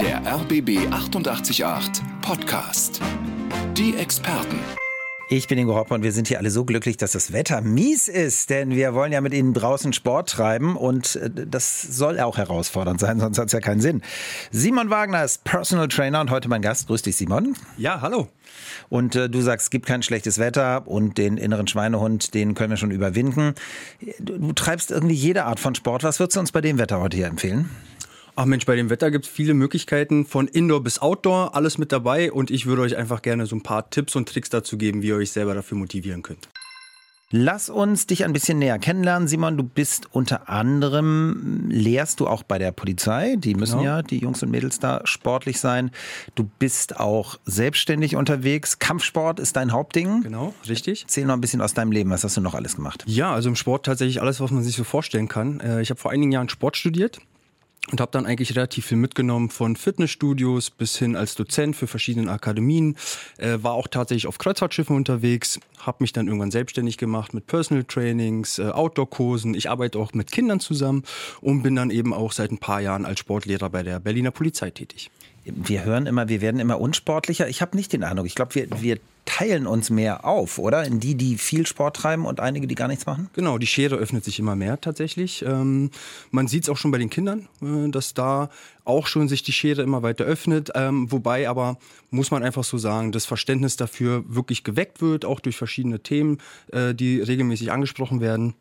Der RBB 888 Podcast. Die Experten. Ich bin Ingo und wir sind hier alle so glücklich, dass das Wetter mies ist, denn wir wollen ja mit Ihnen draußen Sport treiben und äh, das soll auch herausfordernd sein, sonst hat es ja keinen Sinn. Simon Wagner ist Personal Trainer und heute mein Gast. Grüß dich, Simon. Ja, hallo. Und äh, du sagst, es gibt kein schlechtes Wetter und den inneren Schweinehund, den können wir schon überwinden. Du, du treibst irgendwie jede Art von Sport. Was würdest du uns bei dem Wetter heute hier empfehlen? Ach Mensch, bei dem Wetter gibt es viele Möglichkeiten von Indoor bis Outdoor, alles mit dabei und ich würde euch einfach gerne so ein paar Tipps und Tricks dazu geben, wie ihr euch selber dafür motivieren könnt. Lass uns dich ein bisschen näher kennenlernen, Simon. Du bist unter anderem, lehrst du auch bei der Polizei. Die müssen genau. ja, die Jungs und Mädels da sportlich sein. Du bist auch selbstständig unterwegs. Kampfsport ist dein Hauptding. Genau, richtig. Erzähl noch ein bisschen aus deinem Leben. Was hast du noch alles gemacht? Ja, also im Sport tatsächlich alles, was man sich so vorstellen kann. Äh, ich habe vor einigen Jahren Sport studiert und habe dann eigentlich relativ viel mitgenommen von Fitnessstudios bis hin als Dozent für verschiedene Akademien. Äh, war auch tatsächlich auf Kreuzfahrtschiffen unterwegs, habe mich dann irgendwann selbstständig gemacht mit Personal Trainings, äh, Outdoor-Kursen. Ich arbeite auch mit Kindern zusammen und bin dann eben auch seit ein paar Jahren als Sportlehrer bei der Berliner Polizei tätig. Wir hören immer, wir werden immer unsportlicher. Ich habe nicht den Eindruck. Ich glaube, wir, wir teilen uns mehr auf, oder? In die, die viel Sport treiben und einige, die gar nichts machen? Genau, die Schere öffnet sich immer mehr tatsächlich. Ähm, man sieht es auch schon bei den Kindern, äh, dass da auch schon sich die Schere immer weiter öffnet. Ähm, wobei aber, muss man einfach so sagen, das Verständnis dafür wirklich geweckt wird, auch durch verschiedene Themen, äh, die regelmäßig angesprochen werden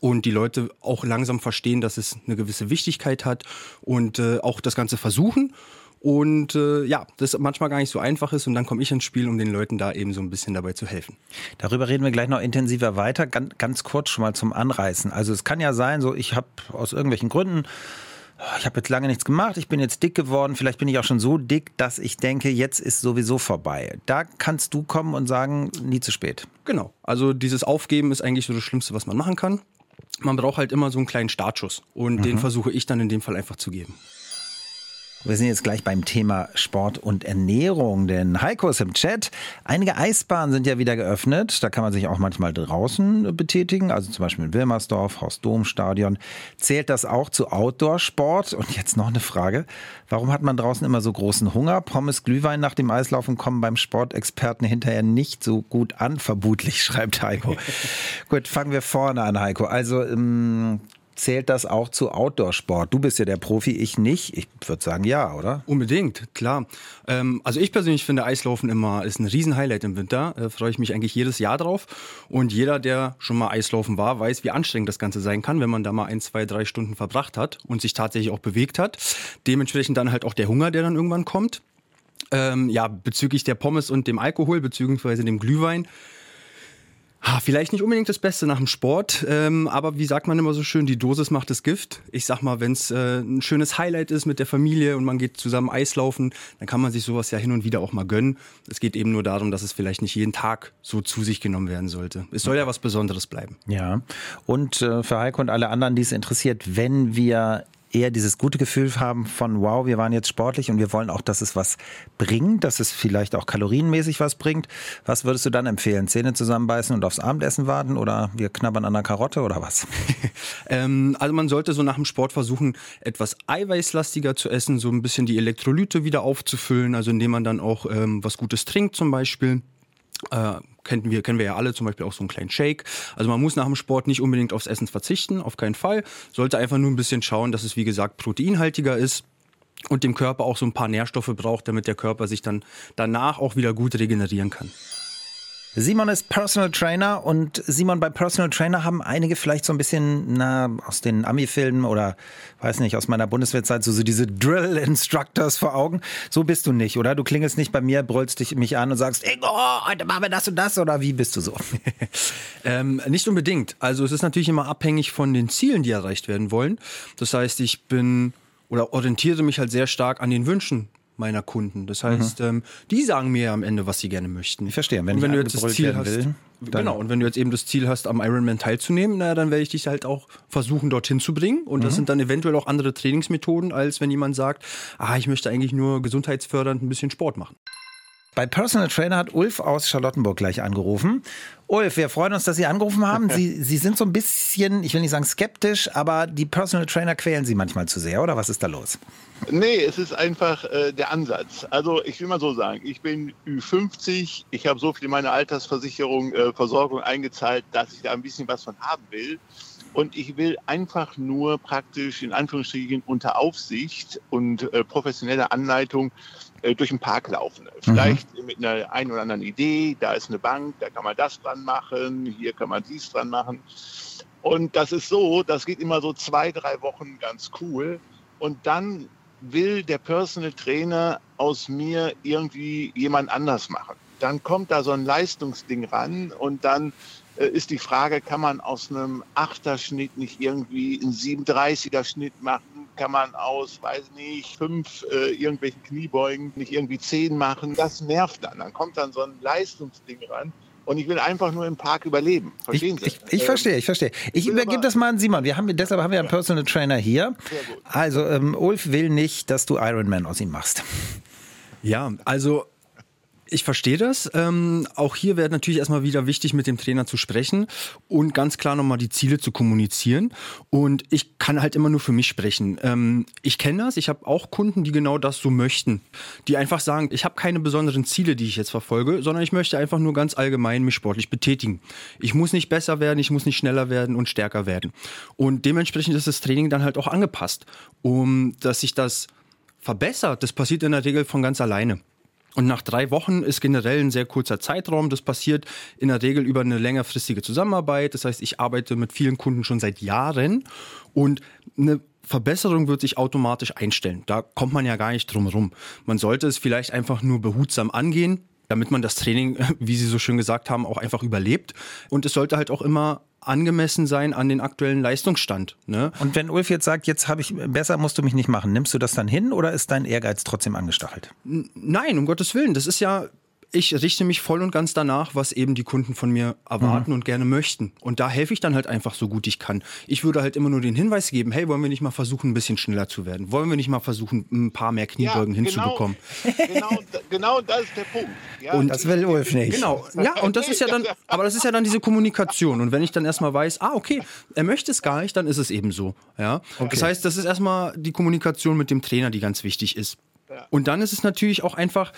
und die Leute auch langsam verstehen, dass es eine gewisse Wichtigkeit hat und äh, auch das Ganze versuchen und äh, ja, das manchmal gar nicht so einfach ist und dann komme ich ins Spiel, um den Leuten da eben so ein bisschen dabei zu helfen. Darüber reden wir gleich noch intensiver weiter. Ganz, ganz kurz schon mal zum Anreißen. Also es kann ja sein, so ich habe aus irgendwelchen Gründen ich habe jetzt lange nichts gemacht, ich bin jetzt dick geworden, vielleicht bin ich auch schon so dick, dass ich denke, jetzt ist sowieso vorbei. Da kannst du kommen und sagen, nie zu spät. Genau. Also dieses Aufgeben ist eigentlich so das Schlimmste, was man machen kann. Man braucht halt immer so einen kleinen Startschuss und mhm. den versuche ich dann in dem Fall einfach zu geben. Wir sind jetzt gleich beim Thema Sport und Ernährung, denn Heiko ist im Chat. Einige Eisbahnen sind ja wieder geöffnet. Da kann man sich auch manchmal draußen betätigen, also zum Beispiel in Wilmersdorf, Haus-Dom-Stadion. Zählt das auch zu Outdoor-Sport? Und jetzt noch eine Frage. Warum hat man draußen immer so großen Hunger? Pommes, Glühwein nach dem Eislaufen kommen beim Sportexperten hinterher nicht so gut an, vermutlich, schreibt Heiko. gut, fangen wir vorne an, Heiko. Also ähm, zählt das auch zu Outdoor-Sport? Du bist ja der Profi, ich nicht. Ich würde sagen, ja, oder? Unbedingt, klar. Ähm, also ich persönlich finde Eislaufen immer ist ein Riesen-Highlight im Winter. Da freue ich mich eigentlich jedes Jahr drauf. Und jeder, der schon mal Eislaufen war, weiß, wie anstrengend das Ganze sein kann, wenn man da mal ein, zwei, drei Stunden verbracht hat und sich tatsächlich auch bewegt hat. Dementsprechend dann halt auch der Hunger, der dann irgendwann kommt. Ähm, ja, bezüglich der Pommes und dem Alkohol, beziehungsweise dem Glühwein, Vielleicht nicht unbedingt das Beste nach dem Sport, ähm, aber wie sagt man immer so schön, die Dosis macht das Gift. Ich sag mal, wenn es äh, ein schönes Highlight ist mit der Familie und man geht zusammen Eislaufen, dann kann man sich sowas ja hin und wieder auch mal gönnen. Es geht eben nur darum, dass es vielleicht nicht jeden Tag so zu sich genommen werden sollte. Es soll ja was Besonderes bleiben. Ja, und äh, für Heiko und alle anderen, die es interessiert, wenn wir eher dieses gute Gefühl haben von, wow, wir waren jetzt sportlich und wir wollen auch, dass es was bringt, dass es vielleicht auch kalorienmäßig was bringt. Was würdest du dann empfehlen? Zähne zusammenbeißen und aufs Abendessen warten oder wir knabbern an der Karotte oder was? ähm, also man sollte so nach dem Sport versuchen, etwas eiweißlastiger zu essen, so ein bisschen die Elektrolyte wieder aufzufüllen, also indem man dann auch ähm, was Gutes trinkt zum Beispiel. Äh, kennen wir, kennen wir ja alle zum Beispiel auch so einen kleinen Shake. Also man muss nach dem Sport nicht unbedingt aufs Essen verzichten, auf keinen Fall. Sollte einfach nur ein bisschen schauen, dass es wie gesagt proteinhaltiger ist und dem Körper auch so ein paar Nährstoffe braucht, damit der Körper sich dann danach auch wieder gut regenerieren kann. Simon ist Personal Trainer und Simon, bei Personal Trainer haben einige vielleicht so ein bisschen, na, aus den Ami-Filmen oder, weiß nicht, aus meiner Bundeswehrzeit so, so diese Drill-Instructors vor Augen. So bist du nicht, oder? Du klingelst nicht bei mir, brüllst dich mich an und sagst, Ingo, heute machen wir das und das, oder wie bist du so? ähm, nicht unbedingt. Also es ist natürlich immer abhängig von den Zielen, die erreicht werden wollen. Das heißt, ich bin oder orientiere mich halt sehr stark an den Wünschen meiner Kunden. Das heißt, mhm. ähm, die sagen mir am Ende, was sie gerne möchten. Ich verstehe. Wenn, und wenn du jetzt das Ziel hast, will, genau. Und wenn du jetzt eben das Ziel hast, am Ironman teilzunehmen, naja, dann werde ich dich halt auch versuchen, dorthin zu bringen. Und das mhm. sind dann eventuell auch andere Trainingsmethoden, als wenn jemand sagt, ah, ich möchte eigentlich nur gesundheitsfördernd ein bisschen Sport machen. Bei Personal Trainer hat Ulf aus Charlottenburg gleich angerufen. Ulf, wir freuen uns, dass Sie angerufen haben. Sie, Sie sind so ein bisschen, ich will nicht sagen skeptisch, aber die Personal Trainer quälen Sie manchmal zu sehr, oder was ist da los? Nee, es ist einfach äh, der Ansatz. Also ich will mal so sagen, ich bin Ü50, ich habe so viel in meine Altersversicherung, äh, Versorgung eingezahlt, dass ich da ein bisschen was von haben will. Und ich will einfach nur praktisch in Anführungsstrichen unter Aufsicht und äh, professioneller Anleitung äh, durch den Park laufen. Vielleicht mhm. mit einer ein oder anderen Idee, da ist eine Bank, da kann man das dran machen, hier kann man dies dran machen. Und das ist so, das geht immer so zwei, drei Wochen ganz cool. Und dann will der Personal Trainer aus mir irgendwie jemand anders machen. Dann kommt da so ein Leistungsding ran und dann äh, ist die Frage, kann man aus einem Achterschnitt nicht irgendwie einen 37er Schnitt machen? Kann man aus, weiß nicht, fünf äh, irgendwelchen Kniebeugen nicht irgendwie zehn machen? Das nervt dann. Dann kommt dann so ein Leistungsding ran. Und ich will einfach nur im Park überleben. Verstehen ich, Sie? Ich, ich ähm, verstehe, ich verstehe. Ich übergebe das mal an Simon. Wir haben, deshalb haben wir einen Personal Trainer hier. Also, ähm, Ulf will nicht, dass du Ironman aus ihm machst. Ja, also ich verstehe das. Ähm, auch hier wäre natürlich erstmal wieder wichtig, mit dem Trainer zu sprechen und ganz klar nochmal die Ziele zu kommunizieren. Und ich kann halt immer nur für mich sprechen. Ähm, ich kenne das. Ich habe auch Kunden, die genau das so möchten. Die einfach sagen, ich habe keine besonderen Ziele, die ich jetzt verfolge, sondern ich möchte einfach nur ganz allgemein mich sportlich betätigen. Ich muss nicht besser werden, ich muss nicht schneller werden und stärker werden. Und dementsprechend ist das Training dann halt auch angepasst, um dass sich das verbessert. Das passiert in der Regel von ganz alleine. Und nach drei Wochen ist generell ein sehr kurzer Zeitraum. Das passiert in der Regel über eine längerfristige Zusammenarbeit. Das heißt, ich arbeite mit vielen Kunden schon seit Jahren und eine Verbesserung wird sich automatisch einstellen. Da kommt man ja gar nicht drum herum. Man sollte es vielleicht einfach nur behutsam angehen, damit man das Training, wie Sie so schön gesagt haben, auch einfach überlebt. Und es sollte halt auch immer angemessen sein an den aktuellen Leistungsstand. Ne? Und wenn Ulf jetzt sagt, jetzt habe ich besser, musst du mich nicht machen, nimmst du das dann hin oder ist dein Ehrgeiz trotzdem angestachelt? Nein, um Gottes Willen. Das ist ja ich richte mich voll und ganz danach, was eben die Kunden von mir erwarten mhm. und gerne möchten. Und da helfe ich dann halt einfach so gut ich kann. Ich würde halt immer nur den Hinweis geben, hey, wollen wir nicht mal versuchen, ein bisschen schneller zu werden? Wollen wir nicht mal versuchen, ein paar mehr Kniebeugen ja, genau, hinzubekommen? Genau, genau das ist der Punkt. Ja, und das will Ulf nicht. Genau, ja, und das ist ja dann, aber das ist ja dann diese Kommunikation. Und wenn ich dann erstmal weiß, ah, okay, er möchte es gar nicht, dann ist es eben so. Ja? Okay. Das heißt, das ist erstmal die Kommunikation mit dem Trainer, die ganz wichtig ist. Und dann ist es natürlich auch einfach,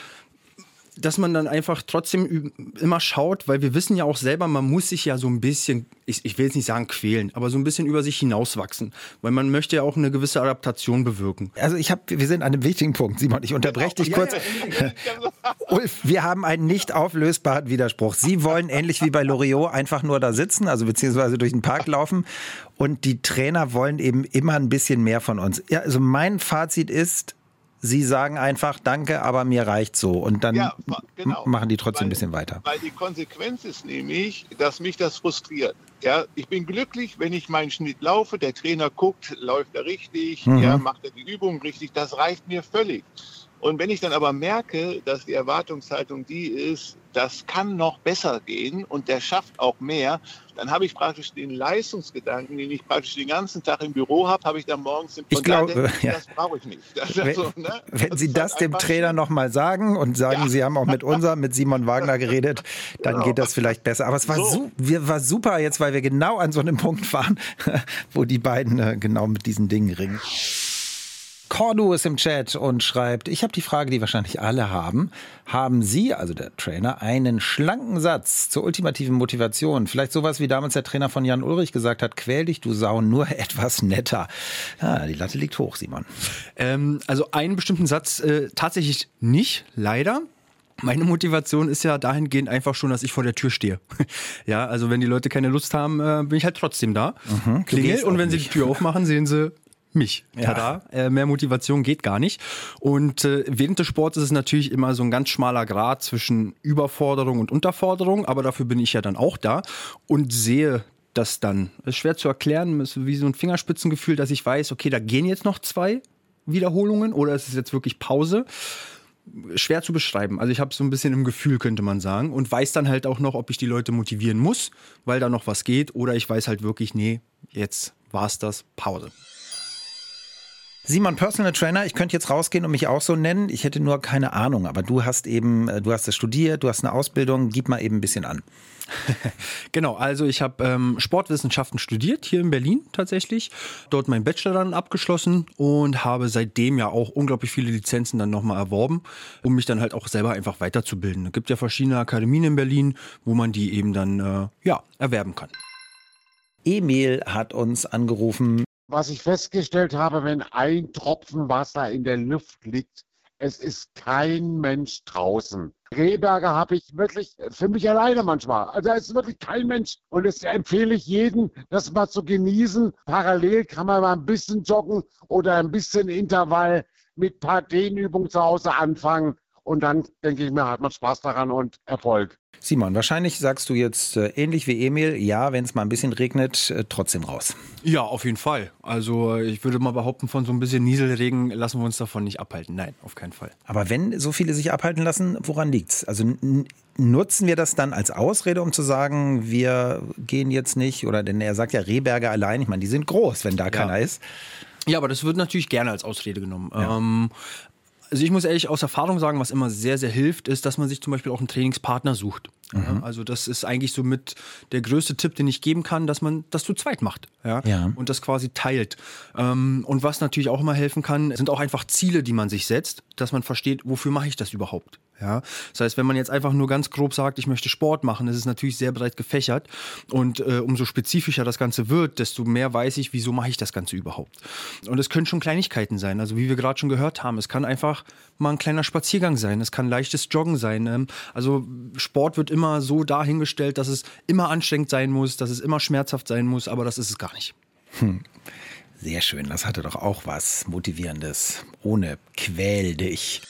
dass man dann einfach trotzdem immer schaut, weil wir wissen ja auch selber, man muss sich ja so ein bisschen, ich, ich will jetzt nicht sagen quälen, aber so ein bisschen über sich hinauswachsen, weil man möchte ja auch eine gewisse Adaptation bewirken. Also ich habe, wir sind an einem wichtigen Punkt, Simon, ich unterbreche dich kurz. Ulf, wir haben einen nicht auflösbaren Widerspruch. Sie wollen ähnlich wie bei Loriot einfach nur da sitzen, also beziehungsweise durch den Park laufen und die Trainer wollen eben immer ein bisschen mehr von uns. Ja, also mein Fazit ist, Sie sagen einfach Danke, aber mir reicht so. Und dann ja, genau. machen die trotzdem weil, ein bisschen weiter. Weil die Konsequenz ist nämlich, dass mich das frustriert. Ja, ich bin glücklich, wenn ich meinen Schnitt laufe, der Trainer guckt, läuft er richtig, mhm. ja, macht er die Übung richtig, das reicht mir völlig. Und wenn ich dann aber merke, dass die Erwartungshaltung die ist, das kann noch besser gehen und der schafft auch mehr, dann habe ich praktisch den Leistungsgedanken, den ich praktisch den ganzen Tag im Büro habe, habe ich dann morgens im Ich glaube, ja. das brauche ich nicht. wenn, so, ne? wenn Sie das, das dem Trainer nochmal sagen und sagen, ja. Sie haben auch mit unserem, mit Simon Wagner geredet, dann genau. geht das vielleicht besser. Aber es war, so. su war super jetzt, weil wir genau an so einem Punkt waren, wo die beiden äh, genau mit diesen Dingen ringen. Cordu ist im Chat und schreibt, ich habe die Frage, die wahrscheinlich alle haben. Haben Sie, also der Trainer, einen schlanken Satz zur ultimativen Motivation? Vielleicht sowas wie damals der Trainer von Jan Ulrich gesagt hat, quäl dich, du Sau, nur etwas netter. Ja, die Latte liegt hoch, Simon. Ähm, also einen bestimmten Satz äh, tatsächlich nicht, leider. Meine Motivation ist ja dahingehend einfach schon, dass ich vor der Tür stehe. ja, also wenn die Leute keine Lust haben, äh, bin ich halt trotzdem da. Mhm, Klingel und wenn sie die Tür aufmachen, sehen sie mich. Tada. Ja. Äh, mehr Motivation geht gar nicht. Und äh, während des Sports ist es natürlich immer so ein ganz schmaler Grad zwischen Überforderung und Unterforderung, aber dafür bin ich ja dann auch da und sehe das dann. Das ist schwer zu erklären, ist wie so ein Fingerspitzengefühl, dass ich weiß, okay, da gehen jetzt noch zwei Wiederholungen oder ist es jetzt wirklich Pause? Schwer zu beschreiben. Also ich habe so ein bisschen im Gefühl, könnte man sagen, und weiß dann halt auch noch, ob ich die Leute motivieren muss, weil da noch was geht, oder ich weiß halt wirklich, nee, jetzt war es das, Pause. Simon, Personal Trainer, ich könnte jetzt rausgehen und mich auch so nennen. Ich hätte nur keine Ahnung, aber du hast eben, äh, du hast es studiert, du hast eine Ausbildung. Gib mal eben ein bisschen an. genau, also ich habe ähm, Sportwissenschaften studiert, hier in Berlin tatsächlich. Dort meinen Bachelor dann abgeschlossen und habe seitdem ja auch unglaublich viele Lizenzen dann nochmal erworben, um mich dann halt auch selber einfach weiterzubilden. Es gibt ja verschiedene Akademien in Berlin, wo man die eben dann äh, ja, erwerben kann. Emil hat uns angerufen. Was ich festgestellt habe, wenn ein Tropfen Wasser in der Luft liegt, es ist kein Mensch draußen. Rehberger habe ich wirklich für mich alleine manchmal. Also es ist wirklich kein Mensch. Und das empfehle ich jedem, das mal zu genießen. Parallel kann man mal ein bisschen joggen oder ein bisschen Intervall mit ein paar Dehnübungen zu Hause anfangen. Und dann, denke ich mir, hat man Spaß daran und Erfolg. Simon, wahrscheinlich sagst du jetzt äh, ähnlich wie Emil, ja, wenn es mal ein bisschen regnet, äh, trotzdem raus. Ja, auf jeden Fall. Also ich würde mal behaupten, von so ein bisschen Nieselregen lassen wir uns davon nicht abhalten. Nein, auf keinen Fall. Aber wenn so viele sich abhalten lassen, woran liegt's? Also nutzen wir das dann als Ausrede, um zu sagen, wir gehen jetzt nicht? Oder denn er sagt ja Rehberger allein, ich meine, die sind groß, wenn da ja. keiner ist. Ja, aber das wird natürlich gerne als Ausrede genommen. Ja. Ähm, also ich muss ehrlich aus Erfahrung sagen, was immer sehr, sehr hilft, ist, dass man sich zum Beispiel auch einen Trainingspartner sucht. Mhm. Also das ist eigentlich so mit der größte Tipp, den ich geben kann, dass man das zu zweit macht. Ja? ja. Und das quasi teilt. Ähm, und was natürlich auch immer helfen kann, sind auch einfach Ziele, die man sich setzt, dass man versteht, wofür mache ich das überhaupt. Ja, das heißt, wenn man jetzt einfach nur ganz grob sagt, ich möchte Sport machen, ist es natürlich sehr breit gefächert und äh, umso spezifischer das Ganze wird, desto mehr weiß ich, wieso mache ich das Ganze überhaupt. Und es können schon Kleinigkeiten sein, also wie wir gerade schon gehört haben, es kann einfach mal ein kleiner Spaziergang sein, es kann leichtes Joggen sein. Ähm, also Sport wird immer so dahingestellt, dass es immer anstrengend sein muss, dass es immer schmerzhaft sein muss, aber das ist es gar nicht. Hm. Sehr schön, das hatte doch auch was Motivierendes. Ohne quäl dich.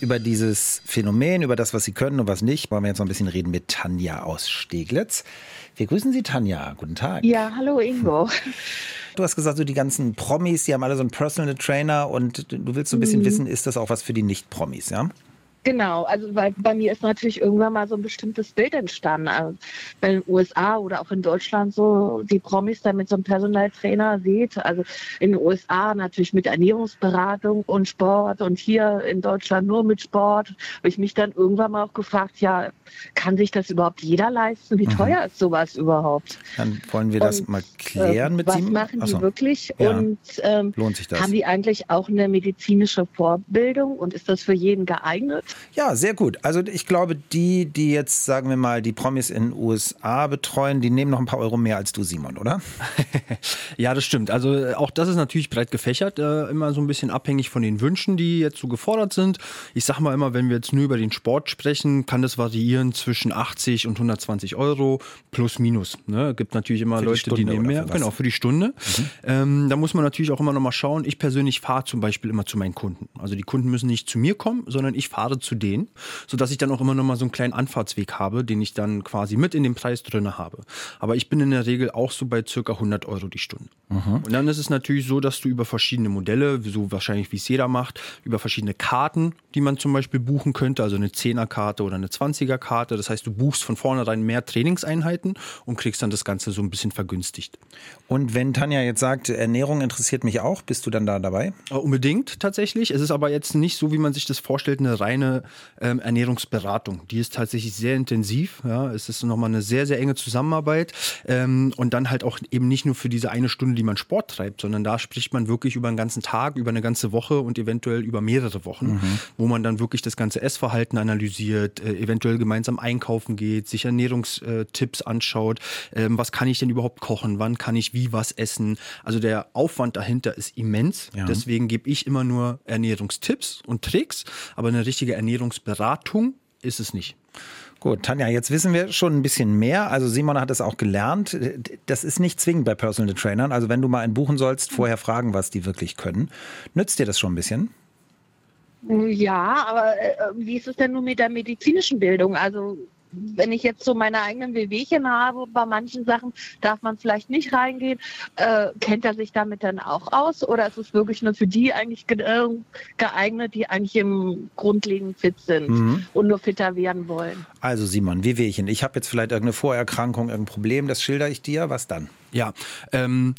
Über dieses Phänomen, über das, was Sie können und was nicht, wollen wir jetzt noch ein bisschen reden mit Tanja aus Steglitz. Wir grüßen Sie, Tanja. Guten Tag. Ja, hallo Ingo. Du hast gesagt, so die ganzen Promis, die haben alle so einen Personal Trainer und du willst so ein bisschen mhm. wissen, ist das auch was für die Nicht-Promis, ja? Genau, also weil bei mir ist natürlich irgendwann mal so ein bestimmtes Bild entstanden. Also, wenn in den USA oder auch in Deutschland so die Promis dann mit so einem Personaltrainer sieht, also in den USA natürlich mit Ernährungsberatung und Sport und hier in Deutschland nur mit Sport, habe ich mich dann irgendwann mal auch gefragt, ja, kann sich das überhaupt jeder leisten? Wie mhm. teuer ist sowas überhaupt? Dann wollen wir das und, mal klären äh, mit was machen die wirklich ja. und ähm, lohnt sich das? haben die eigentlich auch eine medizinische Vorbildung und ist das für jeden geeignet? Ja, sehr gut. Also ich glaube, die, die jetzt, sagen wir mal, die Promis in den USA betreuen, die nehmen noch ein paar Euro mehr als du, Simon, oder? ja, das stimmt. Also äh, auch das ist natürlich breit gefächert, äh, immer so ein bisschen abhängig von den Wünschen, die jetzt so gefordert sind. Ich sag mal immer, wenn wir jetzt nur über den Sport sprechen, kann das variieren zwischen 80 und 120 Euro plus minus. Ne? Gibt natürlich immer für Leute, die, die nehmen mehr. Genau, für die Stunde. Mhm. Ähm, da muss man natürlich auch immer noch mal schauen. Ich persönlich fahre zum Beispiel immer zu meinen Kunden. Also die Kunden müssen nicht zu mir kommen, sondern ich fahre zu denen, sodass ich dann auch immer noch mal so einen kleinen Anfahrtsweg habe, den ich dann quasi mit in den Preis drin habe. Aber ich bin in der Regel auch so bei circa 100 Euro die Stunde. Mhm. Und dann ist es natürlich so, dass du über verschiedene Modelle, so wahrscheinlich wie es jeder macht, über verschiedene Karten, die man zum Beispiel buchen könnte, also eine 10er-Karte oder eine 20er-Karte. Das heißt, du buchst von vornherein mehr Trainingseinheiten und kriegst dann das Ganze so ein bisschen vergünstigt. Und wenn Tanja jetzt sagt, Ernährung interessiert mich auch, bist du dann da dabei? Äh, unbedingt tatsächlich. Es ist aber jetzt nicht so, wie man sich das vorstellt, eine reine ähm, Ernährungsberatung. Die ist tatsächlich sehr intensiv. Ja. Es ist nochmal eine sehr, sehr enge Zusammenarbeit. Ähm, und dann halt auch eben nicht nur für diese eine Stunde, die man Sport treibt, sondern da spricht man wirklich über einen ganzen Tag, über eine ganze Woche und eventuell über mehrere Wochen, mhm. wo man dann wirklich das ganze Essverhalten analysiert, äh, eventuell gemeinsam einkaufen geht, sich Ernährungstipps anschaut. Ähm, was kann ich denn überhaupt kochen? Wann kann ich wie was essen? Also der Aufwand dahinter ist immens. Ja. Deswegen gebe ich immer nur Ernährungstipps und Tricks, aber eine richtige Ernährungsberatung ist es nicht. Gut, Tanja, jetzt wissen wir schon ein bisschen mehr. Also Simon hat es auch gelernt. Das ist nicht zwingend bei Personal Trainern. Also wenn du mal einen buchen sollst, vorher fragen, was die wirklich können. Nützt dir das schon ein bisschen? Ja, aber äh, wie ist es denn nun mit der medizinischen Bildung? Also wenn ich jetzt so meine eigenen Wehwehchen habe, bei manchen Sachen darf man vielleicht nicht reingehen. Äh, kennt er sich damit dann auch aus oder ist es wirklich nur für die eigentlich äh, geeignet, die eigentlich im Grundlegend fit sind mhm. und nur fitter werden wollen? Also Simon, Wehwehchen, ich habe jetzt vielleicht irgendeine Vorerkrankung, irgendein Problem, das schilder ich dir. Was dann? Ja, ähm,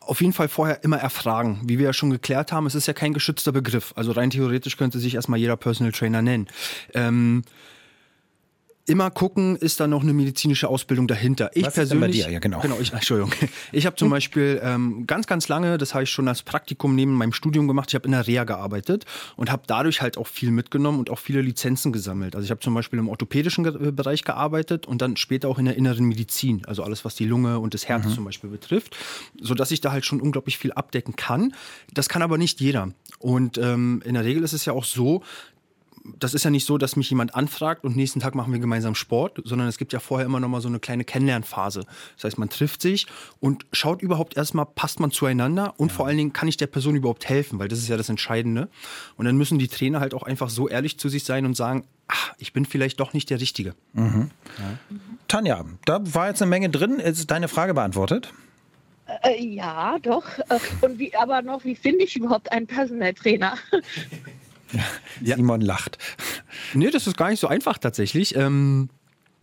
auf jeden Fall vorher immer erfragen. Wie wir ja schon geklärt haben, es ist ja kein geschützter Begriff. Also rein theoretisch könnte sich erstmal jeder Personal Trainer nennen. Ähm, immer gucken, ist da noch eine medizinische Ausbildung dahinter. Ich Was ist persönlich, bei dir? Ja, genau. genau, ich, Entschuldigung. Ich habe zum Beispiel ähm, ganz, ganz lange, das habe ich schon als Praktikum neben meinem Studium gemacht. Ich habe in der Reha gearbeitet und habe dadurch halt auch viel mitgenommen und auch viele Lizenzen gesammelt. Also ich habe zum Beispiel im orthopädischen äh, Bereich gearbeitet und dann später auch in der inneren Medizin, also alles, was die Lunge und das Herz zum Beispiel betrifft, so dass ich da halt schon unglaublich viel abdecken kann. Das kann aber nicht jeder. Und ähm, in der Regel ist es ja auch so, das ist ja nicht so, dass mich jemand anfragt und nächsten Tag machen wir gemeinsam Sport, sondern es gibt ja vorher immer noch mal so eine kleine Kennenlernphase. Das heißt, man trifft sich und schaut überhaupt erstmal, passt man zueinander und vor allen Dingen kann ich der Person überhaupt helfen, weil das ist ja das Entscheidende. Und dann müssen die Trainer halt auch einfach so ehrlich zu sich sein und sagen, ach, ich bin vielleicht doch nicht der Richtige. Tanja, da war jetzt eine Menge drin. Ist deine Frage beantwortet? Äh, ja, doch. Äh, und wie, aber noch, wie finde ich überhaupt einen Personal Trainer? Ja. Simon lacht. Nee, das ist gar nicht so einfach tatsächlich. Ähm,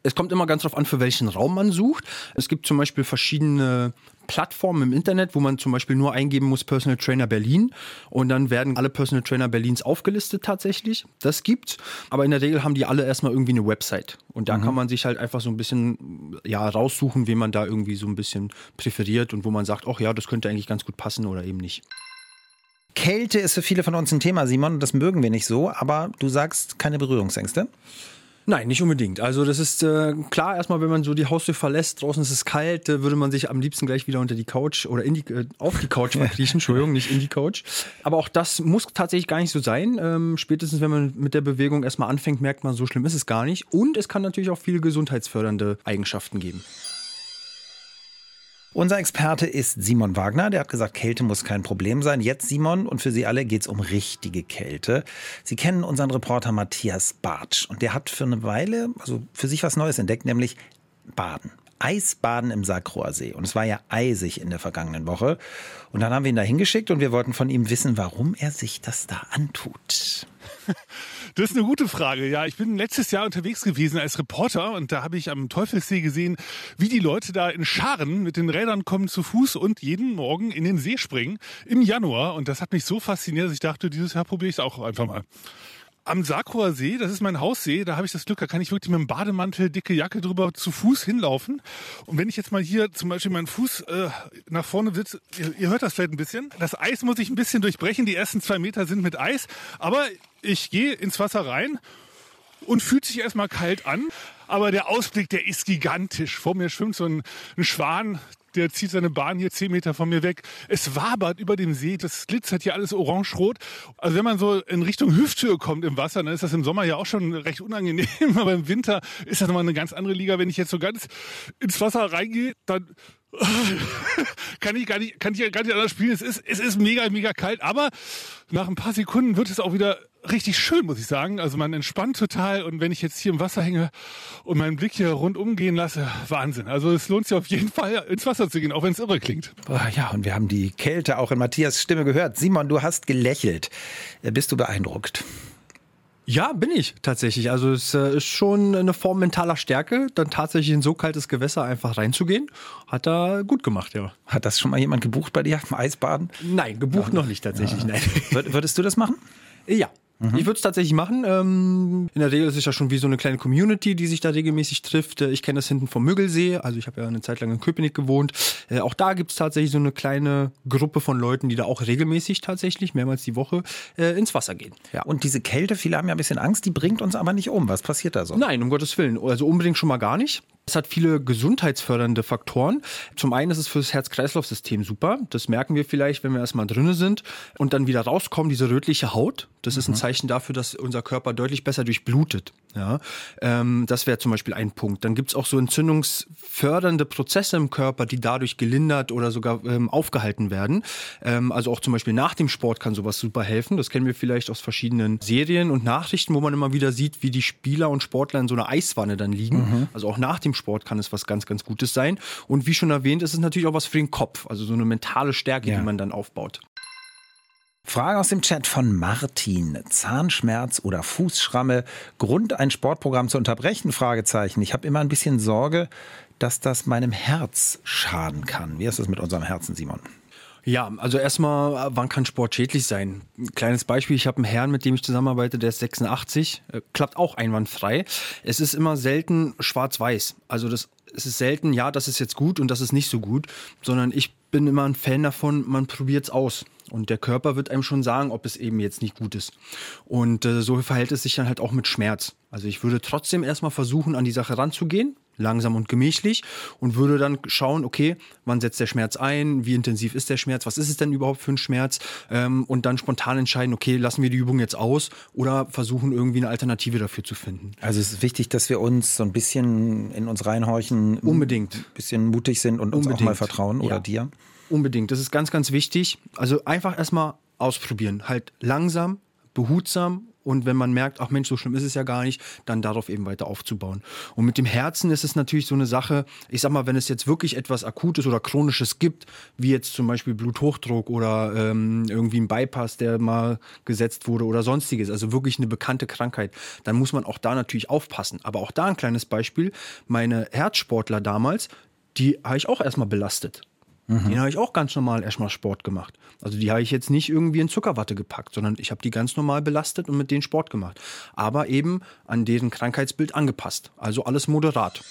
es kommt immer ganz drauf an, für welchen Raum man sucht. Es gibt zum Beispiel verschiedene Plattformen im Internet, wo man zum Beispiel nur eingeben muss Personal Trainer Berlin und dann werden alle Personal Trainer Berlins aufgelistet tatsächlich. Das gibt's, aber in der Regel haben die alle erstmal irgendwie eine Website und da kann man sich halt einfach so ein bisschen ja raussuchen, wen man da irgendwie so ein bisschen präferiert und wo man sagt, ach ja, das könnte eigentlich ganz gut passen oder eben nicht. Kälte ist für viele von uns ein Thema, Simon, und das mögen wir nicht so, aber du sagst keine Berührungsängste. Nein, nicht unbedingt. Also das ist äh, klar, erstmal, wenn man so die Haustür verlässt, draußen ist es kalt, äh, würde man sich am liebsten gleich wieder unter die Couch oder in die, äh, auf die Couch verkriechen, Entschuldigung, nicht in die Couch. Aber auch das muss tatsächlich gar nicht so sein. Ähm, spätestens, wenn man mit der Bewegung erstmal anfängt, merkt man, so schlimm ist es gar nicht. Und es kann natürlich auch viele gesundheitsfördernde Eigenschaften geben. Unser Experte ist Simon Wagner. Der hat gesagt, Kälte muss kein Problem sein. Jetzt, Simon, und für Sie alle geht es um richtige Kälte. Sie kennen unseren Reporter Matthias Bartsch. Und der hat für eine Weile, also für sich was Neues entdeckt, nämlich Baden. Eisbaden im Sakroer See. Und es war ja eisig in der vergangenen Woche. Und dann haben wir ihn da hingeschickt und wir wollten von ihm wissen, warum er sich das da antut. Das ist eine gute Frage. Ja, ich bin letztes Jahr unterwegs gewesen als Reporter und da habe ich am Teufelssee gesehen, wie die Leute da in Scharen mit den Rädern kommen zu Fuß und jeden Morgen in den See springen im Januar. Und das hat mich so fasziniert, dass ich dachte, dieses Jahr probiere ich es auch einfach mal. Am Sakroer See, das ist mein Haussee, da habe ich das Glück, da kann ich wirklich mit dem Bademantel, dicke Jacke drüber zu Fuß hinlaufen. Und wenn ich jetzt mal hier zum Beispiel meinen Fuß äh, nach vorne sitze, ihr, ihr hört das vielleicht ein bisschen, das Eis muss ich ein bisschen durchbrechen, die ersten zwei Meter sind mit Eis, aber ich gehe ins Wasser rein und fühlt sich erstmal kalt an. Aber der Ausblick, der ist gigantisch. Vor mir schwimmt so ein, ein Schwan, der zieht seine Bahn hier zehn Meter von mir weg. Es wabert über dem See, das glitzert hier alles orange-rot. Also wenn man so in Richtung Hüfthöhe kommt im Wasser, dann ist das im Sommer ja auch schon recht unangenehm. Aber im Winter ist das nochmal eine ganz andere Liga. Wenn ich jetzt so ganz ins Wasser reingehe, dann kann ich gar nicht, kann ich gar nicht anders spielen. Es ist, es ist mega, mega kalt, aber nach ein paar Sekunden wird es auch wieder richtig schön, muss ich sagen. Also man entspannt total und wenn ich jetzt hier im Wasser hänge und meinen Blick hier rundum gehen lasse, Wahnsinn. Also es lohnt sich auf jeden Fall ins Wasser zu gehen, auch wenn es irre klingt. Boah, ja, und wir haben die Kälte auch in Matthias Stimme gehört. Simon, du hast gelächelt. Äh, Bist du beeindruckt? Ja, bin ich tatsächlich. Also es äh, ist schon eine Form mentaler Stärke, dann tatsächlich in so kaltes Gewässer einfach reinzugehen. Hat er gut gemacht, ja. Hat das schon mal jemand gebucht bei dir? Eisbaden? Nein, gebucht noch nicht tatsächlich, nein. Wür- Würdest du das machen? Ja. Ich würde es tatsächlich machen. Ähm, in der Regel ist es ja schon wie so eine kleine Community, die sich da regelmäßig trifft. Äh, Ich kenne das hinten vom Müggelsee. Also ich habe ja eine Zeit lang in Köpenick gewohnt. Äh, auch da gibt es tatsächlich so eine kleine Gruppe von Leuten, die da auch regelmäßig tatsächlich, mehrmals die Woche, äh, ins Wasser gehen. Ja. Und diese Kälte, viele haben ja ein bisschen Angst, die bringt uns aber nicht um. Was passiert da so? Nein, um Gottes Willen. Also unbedingt schon mal gar nicht. Es hat viele gesundheitsfördernde Faktoren. Zum einen ist es fürs Herz-Kreislauf-System super. Das merken wir vielleicht, wenn wir erstmal drinne sind und dann wieder rauskommen, diese rötliche Haut. Das ist ein Zeichen dafür, dass unser Körper deutlich besser durchblutet. Ja, ähm, das wäre zum Beispiel ein Punkt. Dann gibt es auch so entzündungsfördernde Prozesse im Körper, die dadurch gelindert oder sogar ähm, aufgehalten werden. Ähm, also auch zum Beispiel nach dem Sport kann sowas super helfen. Das kennen wir vielleicht aus verschiedenen Serien und Nachrichten, wo man immer wieder sieht, wie die Spieler und Sportler in so einer Eiswanne dann liegen. Also auch nach dem Sport kann es was ganz, ganz Gutes sein. Und wie schon erwähnt, ist es natürlich auch was für den Kopf. Also so eine mentale Stärke, Ja. die man dann aufbaut. Frage aus dem Chat von Martin. Zahnschmerz oder Fußschramme. Grund, ein Sportprogramm zu unterbrechen? Fragezeichen. Ich habe immer ein bisschen Sorge, dass das meinem Herz schaden kann. Wie ist es mit unserem Herzen, Simon? Ja, also erstmal, wann kann Sport schädlich sein? Ein kleines Beispiel, ich habe einen Herrn, mit dem ich zusammenarbeite, der ist 86, äh, klappt auch einwandfrei. Es ist immer selten schwarz-weiß. Also das, es ist selten, ja, das ist jetzt gut und das ist nicht so gut, sondern ich bin immer ein Fan davon, man probiert es aus. Und der Körper wird einem schon sagen, ob es eben jetzt nicht gut ist. Und äh, so verhält es sich dann halt auch mit Schmerz. Also ich würde trotzdem erstmal versuchen, an die Sache ranzugehen, langsam und gemächlich und würde dann schauen, okay, wann setzt der Schmerz ein, wie intensiv ist der Schmerz, was ist es denn überhaupt für ein Schmerz ähm, und dann spontan entscheiden, okay, lassen wir die Übung jetzt aus oder versuchen irgendwie eine Alternative dafür zu finden. Also es ist wichtig, dass wir uns so ein bisschen in uns reinhorchen, Unbedingt. ein bisschen mutig sind und uns auch Unbedingt. mal vertrauen oder Ja. dir. Unbedingt, das ist ganz, ganz wichtig. Also einfach erstmal ausprobieren, halt langsam, behutsam und wenn man merkt, ach Mensch, so schlimm ist es ja gar nicht, dann darauf eben weiter aufzubauen. Und mit dem Herzen ist es natürlich so eine Sache, ich sag mal, wenn es jetzt wirklich etwas Akutes oder Chronisches gibt, wie jetzt zum Beispiel Bluthochdruck oder ähm, irgendwie ein Bypass, der mal gesetzt wurde oder sonstiges, also wirklich eine bekannte Krankheit, dann muss man auch da natürlich aufpassen. Aber auch da ein kleines Beispiel, meine Herzsportler damals, die habe ich auch erstmal belastet. Den habe ich auch ganz normal erstmal Sport gemacht. Also die habe ich jetzt nicht irgendwie in Zuckerwatte gepackt, sondern ich habe die ganz normal belastet und mit denen Sport gemacht. Aber eben an deren Krankheitsbild angepasst. Also alles moderat.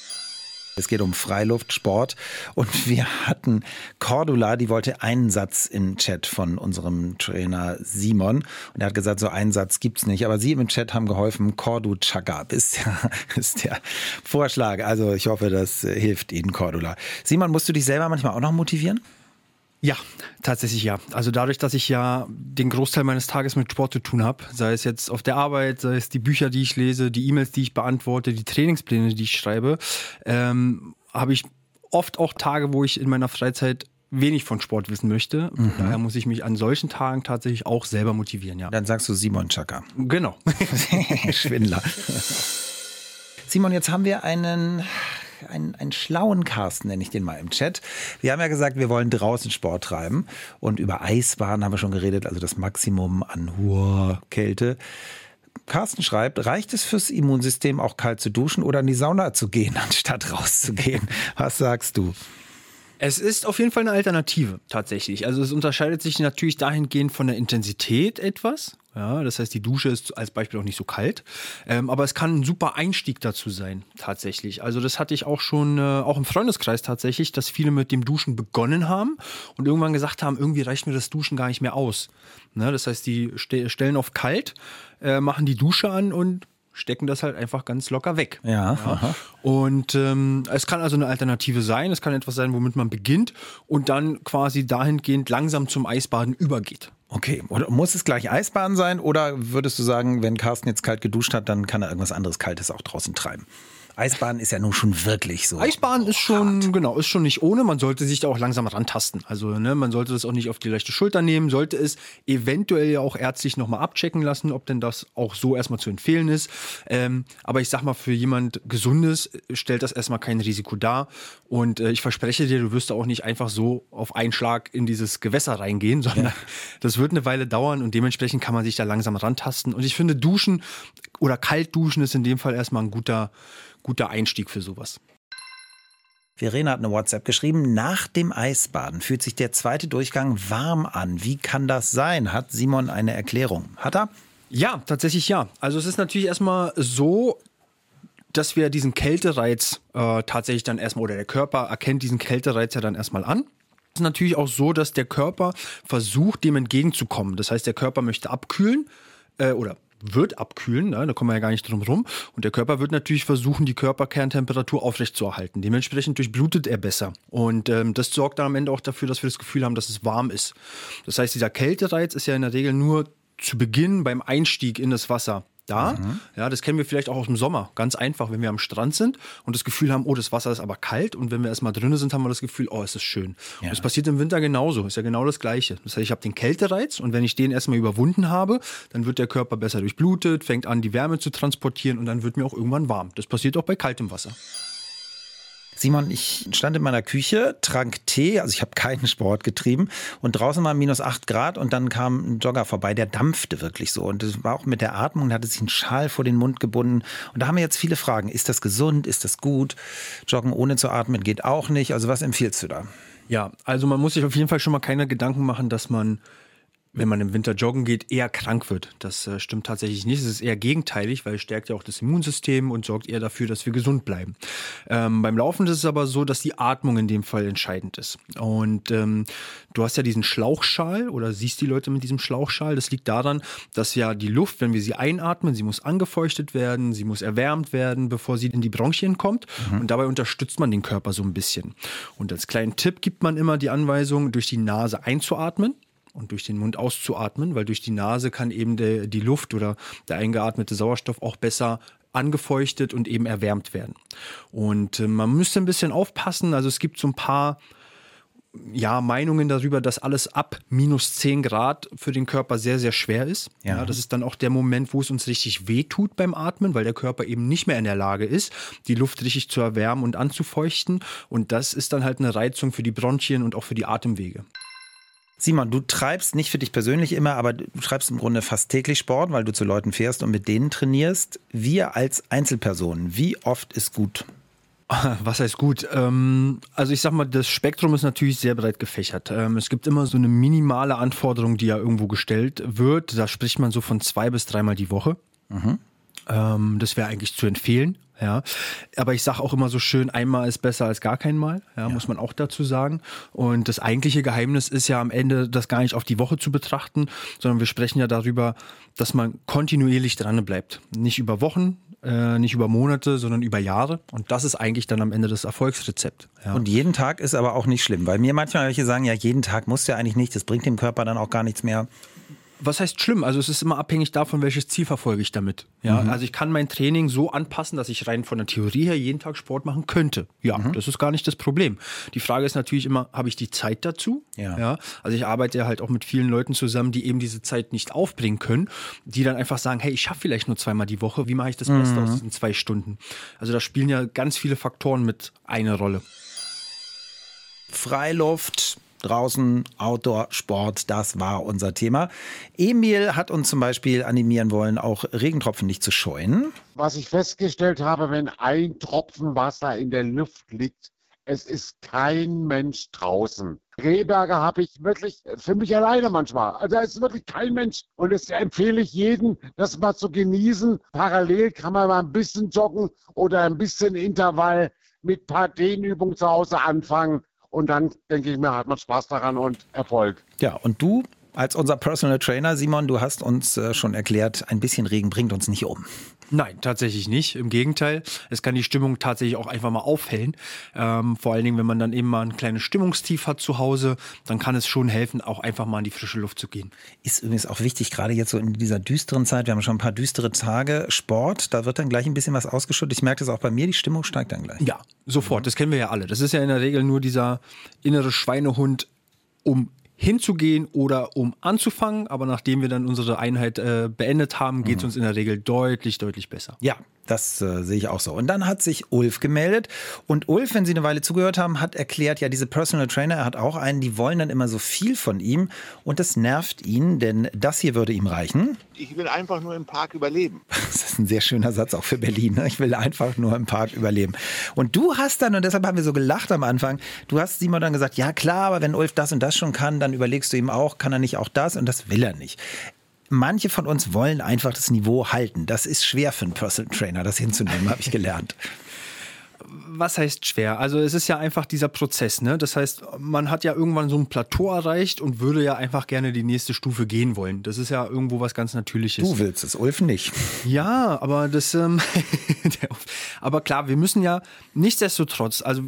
Es geht um Freiluftsport und wir hatten Cordula, die wollte einen Satz im Chat von unserem Trainer Simon und er hat gesagt, so einen Satz gibt's nicht, aber Sie im Chat haben geholfen, Cordu Chaka ist der, ist der Vorschlag. Also ich hoffe, das hilft Ihnen, Cordula. Simon, musst du dich selber manchmal auch noch motivieren? Ja, tatsächlich ja. Also dadurch, dass ich ja den Großteil meines Tages mit Sport zu tun habe, sei es jetzt auf der Arbeit, sei es die Bücher, die ich lese, die E-Mails, die ich beantworte, die Trainingspläne, die ich schreibe, ähm, habe ich oft auch Tage, wo ich in meiner Freizeit wenig von Sport wissen möchte. Von Daher muss ich mich an solchen Tagen tatsächlich auch selber motivieren, ja. Dann sagst du Simon Chaka. Genau. Schwindler. Simon, jetzt haben wir einen, einen, einen schlauen Carsten, nenne ich den mal im Chat. Wir haben ja gesagt, wir wollen draußen Sport treiben. Und über Eisbahn haben wir schon geredet, also das Maximum an hoher Kälte. Carsten schreibt, reicht es fürs Immunsystem auch kalt zu duschen oder in die Sauna zu gehen, anstatt rauszugehen? Was sagst du? Es ist auf jeden Fall eine Alternative, tatsächlich. Also es unterscheidet sich natürlich dahingehend von der Intensität etwas. Ja, das heißt, die Dusche ist als Beispiel auch nicht so kalt. Ähm, aber es kann ein super Einstieg dazu sein, tatsächlich. Also das hatte ich auch schon, äh, auch im Freundeskreis tatsächlich, dass viele mit dem Duschen begonnen haben und irgendwann gesagt haben, irgendwie reicht mir das Duschen gar nicht mehr aus. Ne, das heißt, die ste stellen auf kalt, äh, machen die Dusche an und stecken das halt einfach ganz locker weg. Ja, aha. Und ähm, es kann also eine Alternative sein. Es kann etwas sein, womit man beginnt und dann quasi dahingehend langsam zum Eisbaden übergeht. Okay, oder muss es gleich Eisbahn sein oder würdest du sagen, wenn Carsten jetzt kalt geduscht hat, dann kann er irgendwas anderes Kaltes auch draußen treiben? Eisbahn ist ja nun schon wirklich so. Eisbaden ist schon, genau, ist schon nicht ohne. Man sollte sich da auch langsam rantasten. Also, ne, man sollte das auch nicht auf die leichte Schulter nehmen, sollte es eventuell ja auch ärztlich nochmal abchecken lassen, ob denn das auch so erstmal zu empfehlen ist. Ähm, aber ich sag mal, für jemand Gesundes stellt das erstmal kein Risiko dar. Und äh, ich verspreche dir, du wirst da auch nicht einfach so auf einen Schlag in dieses Gewässer reingehen, sondern das wird eine Weile dauern und dementsprechend kann man sich da langsam rantasten. Und ich finde, Duschen oder kalt duschen ist in dem Fall erstmal ein guter, guter Einstieg für sowas. Verena hat eine WhatsApp geschrieben. Nach dem Eisbaden fühlt sich der zweite Durchgang warm an. Wie kann das sein? Hat Simon eine Erklärung? Hat er? Ja, tatsächlich ja. Also es ist natürlich erstmal so, dass wir diesen Kältereiz äh, tatsächlich dann erstmal, oder der Körper erkennt diesen Kältereiz ja dann erstmal an. Es ist natürlich auch so, dass der Körper versucht, dem entgegenzukommen. Das heißt, der Körper möchte abkühlen äh, oder wird abkühlen, ne? da kommen wir ja gar nicht drum rum. Und der Körper wird natürlich versuchen, die Körperkerntemperatur aufrechtzuerhalten. Dementsprechend durchblutet er besser. Und ähm, das sorgt dann am Ende auch dafür, dass wir das Gefühl haben, dass es warm ist. Das heißt, dieser Kältereiz ist ja in der Regel nur zu Beginn beim Einstieg in das Wasser da. Ja, das kennen wir vielleicht auch aus dem Sommer. Ganz einfach, wenn wir am Strand sind und das Gefühl haben, oh, das Wasser ist aber kalt. Und wenn wir erstmal drinnen sind, haben wir das Gefühl, oh, es ist schön. Und das passiert im Winter genauso. Ist ja genau das Gleiche. Das heißt, ich habe den Kältereiz und wenn ich den erstmal überwunden habe, dann wird der Körper besser durchblutet, fängt an, die Wärme zu transportieren und dann wird mir auch irgendwann warm. Das passiert auch bei kaltem Wasser. Simon, ich stand in meiner Küche, trank Tee, also ich habe keinen Sport getrieben und draußen war minus acht Grad und dann kam ein Jogger vorbei, der dampfte wirklich so und das war auch mit der Atmung, der hatte sich einen Schal vor den Mund gebunden und da haben wir jetzt viele Fragen. Ist das gesund? Ist das gut? Joggen ohne zu atmen geht auch nicht. Also was empfiehlst du da? Ja, also man muss sich auf jeden Fall schon mal keine Gedanken machen, dass man wenn man im Winter joggen geht, eher krank wird. Das äh, stimmt tatsächlich nicht. Es ist eher gegenteilig, weil es stärkt ja auch das Immunsystem und sorgt eher dafür, dass wir gesund bleiben. Ähm, beim Laufen ist es aber so, dass die Atmung in dem Fall entscheidend ist. Und ähm, du hast ja diesen Schlauchschal oder siehst die Leute mit diesem Schlauchschal. Das liegt daran, dass ja die Luft, wenn wir sie einatmen, sie muss angefeuchtet werden, sie muss erwärmt werden, bevor sie in die Bronchien kommt. Mhm. Und dabei unterstützt man den Körper so ein bisschen. Und als kleinen Tipp gibt man immer die Anweisung, durch die Nase einzuatmen und durch den Mund auszuatmen, weil durch die Nase kann eben der, die Luft oder der eingeatmete Sauerstoff auch besser angefeuchtet und eben erwärmt werden. Und äh, man müsste ein bisschen aufpassen. Also es gibt so ein paar ja, Meinungen darüber, dass alles ab minus 10 Grad für den Körper sehr, sehr schwer ist. Ja. ja. das ist dann auch der Moment, wo es uns richtig wehtut beim Atmen, weil der Körper eben nicht mehr in der Lage ist, die Luft richtig zu erwärmen und anzufeuchten. Und das ist dann halt eine Reizung für die Bronchien und auch für die Atemwege. Simon, du treibst nicht für dich persönlich immer, aber du treibst im Grunde fast täglich Sport, weil du zu Leuten fährst und mit denen trainierst. Wir als Einzelpersonen, wie oft ist gut? Was heißt gut? Ähm, also ich sag mal, das Spektrum ist natürlich sehr breit gefächert. Ähm, es gibt immer so eine minimale Anforderung, die ja irgendwo gestellt wird. Da spricht man so von zwei bis dreimal die Woche. Mhm. Ähm, das wäre eigentlich zu empfehlen. Ja, aber ich sage auch immer so schön, einmal ist besser als gar kein Mal, ja, ja, muss man auch dazu sagen. Und das eigentliche Geheimnis ist ja am Ende, das gar nicht auf die Woche zu betrachten, sondern wir sprechen ja darüber, dass man kontinuierlich dran bleibt. Nicht über Wochen, äh, nicht über Monate, sondern über Jahre. Und das ist eigentlich dann am Ende das Erfolgsrezept. Ja. Und jeden Tag ist aber auch nicht schlimm, weil mir manchmal welche sagen, ja, jeden Tag muss ja eigentlich nicht, das bringt dem Körper dann auch gar nichts mehr was heißt schlimm? Also es ist immer abhängig davon, welches Ziel verfolge ich damit. Ja, mhm. also ich kann mein Training so anpassen, dass ich rein von der Theorie her jeden Tag Sport machen könnte. Ja, mhm. das ist gar nicht das Problem. Die Frage ist natürlich immer, habe ich die Zeit dazu? Ja. ja. Also ich arbeite ja halt auch mit vielen Leuten zusammen, die eben diese Zeit nicht aufbringen können, die dann einfach sagen, hey, ich schaffe vielleicht nur zweimal die Woche. Wie mache ich das mhm. Beste aus diesen zwei Stunden? Also da spielen ja ganz viele Faktoren mit eine Rolle. Freiluft, draußen, Outdoor, Sport, das war unser Thema. Emil hat uns zum Beispiel animieren wollen, auch Regentropfen nicht zu scheuen. Was ich festgestellt habe, wenn ein Tropfen Wasser in der Luft liegt, es ist kein Mensch draußen. Rehberger habe ich wirklich für mich alleine manchmal. Also es ist wirklich kein Mensch. Und das empfehle ich jedem, das mal zu genießen. Parallel kann man mal ein bisschen joggen oder ein bisschen Intervall mit ein paar Dehnübungen zu Hause anfangen. Und dann, denke ich mir, hat man Spaß daran und Erfolg. Ja, und du als unser Personal Trainer, Simon, du hast uns äh, schon erklärt, ein bisschen Regen bringt uns nicht um. Nein, tatsächlich nicht. Im Gegenteil, es kann die Stimmung tatsächlich auch einfach mal aufhellen. Ähm, vor allen Dingen, wenn man dann eben mal ein kleines Stimmungstief hat zu Hause, dann kann es schon helfen, auch einfach mal in die frische Luft zu gehen. Ist übrigens auch wichtig, gerade jetzt so in dieser düsteren Zeit. Wir haben schon ein paar düstere Tage. Sport, da wird dann gleich ein bisschen was ausgeschüttet. Ich merke das auch bei mir, die Stimmung steigt dann gleich. Ja, sofort. Das kennen wir ja alle. Das ist ja in der Regel nur dieser innere Schweinehund um hinzugehen oder um anzufangen. Aber nachdem wir dann unsere Einheit äh, beendet haben, geht es mhm. uns in der Regel deutlich, deutlich besser. Ja, das äh, sehe ich auch so. Und dann hat sich Ulf gemeldet. Und Ulf, wenn Sie eine Weile zugehört haben, hat erklärt, ja, diese Personal Trainer, er hat auch einen, die wollen dann immer so viel von ihm. Und das nervt ihn, denn das hier würde ihm reichen. Ich will einfach nur im Park überleben. Das ist ein sehr schöner Satz auch für Berlin. Ne? Ich will einfach nur im Park überleben. Und du hast dann, und deshalb haben wir so gelacht am Anfang, du hast Simon dann gesagt, ja klar, aber wenn Ulf das und das schon kann, dann überlegst du ihm auch, kann er nicht auch das? Und das will er nicht manche von uns wollen einfach das Niveau halten. Das ist schwer für einen Personal Trainer, das hinzunehmen, habe ich gelernt was heißt schwer? Also es ist ja einfach dieser Prozess, ne? Das heißt, man hat ja irgendwann so ein Plateau erreicht und würde ja einfach gerne die nächste Stufe gehen wollen. Das ist ja irgendwo was ganz Natürliches. Du willst es, Ulf nicht. Ja, aber das, ähm, aber klar, wir müssen ja nichtsdestotrotz, also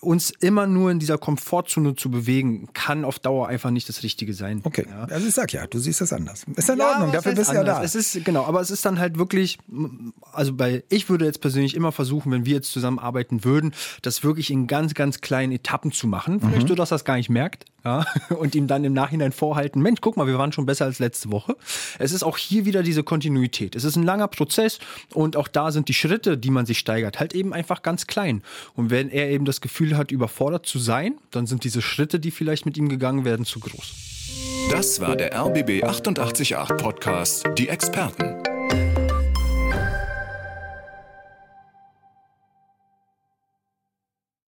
uns immer nur in dieser Komfortzone zu bewegen, kann auf Dauer einfach nicht das Richtige sein. Okay, ja. also ich sag ja, du siehst das anders. Ist in ja, Ordnung, dafür bist du ja da. Es ist, genau, aber es ist dann halt wirklich, also bei, ich würde jetzt persönlich immer versuchen, wenn wir jetzt zusammenarbeiten würden, das wirklich in ganz, ganz kleinen Etappen zu machen. Vielleicht mhm. so, dass er es gar nicht merkt. Ja, und ihm dann im Nachhinein vorhalten, Mensch, guck mal, wir waren schon besser als letzte Woche. Es ist auch hier wieder diese Kontinuität. Es ist ein langer Prozess und auch da sind die Schritte, die man sich steigert, halt eben einfach ganz klein. Und wenn er eben das Gefühl hat, überfordert zu sein, dann sind diese Schritte, die vielleicht mit ihm gegangen werden, zu groß. Das war der RBB 888 Podcast, die Experten.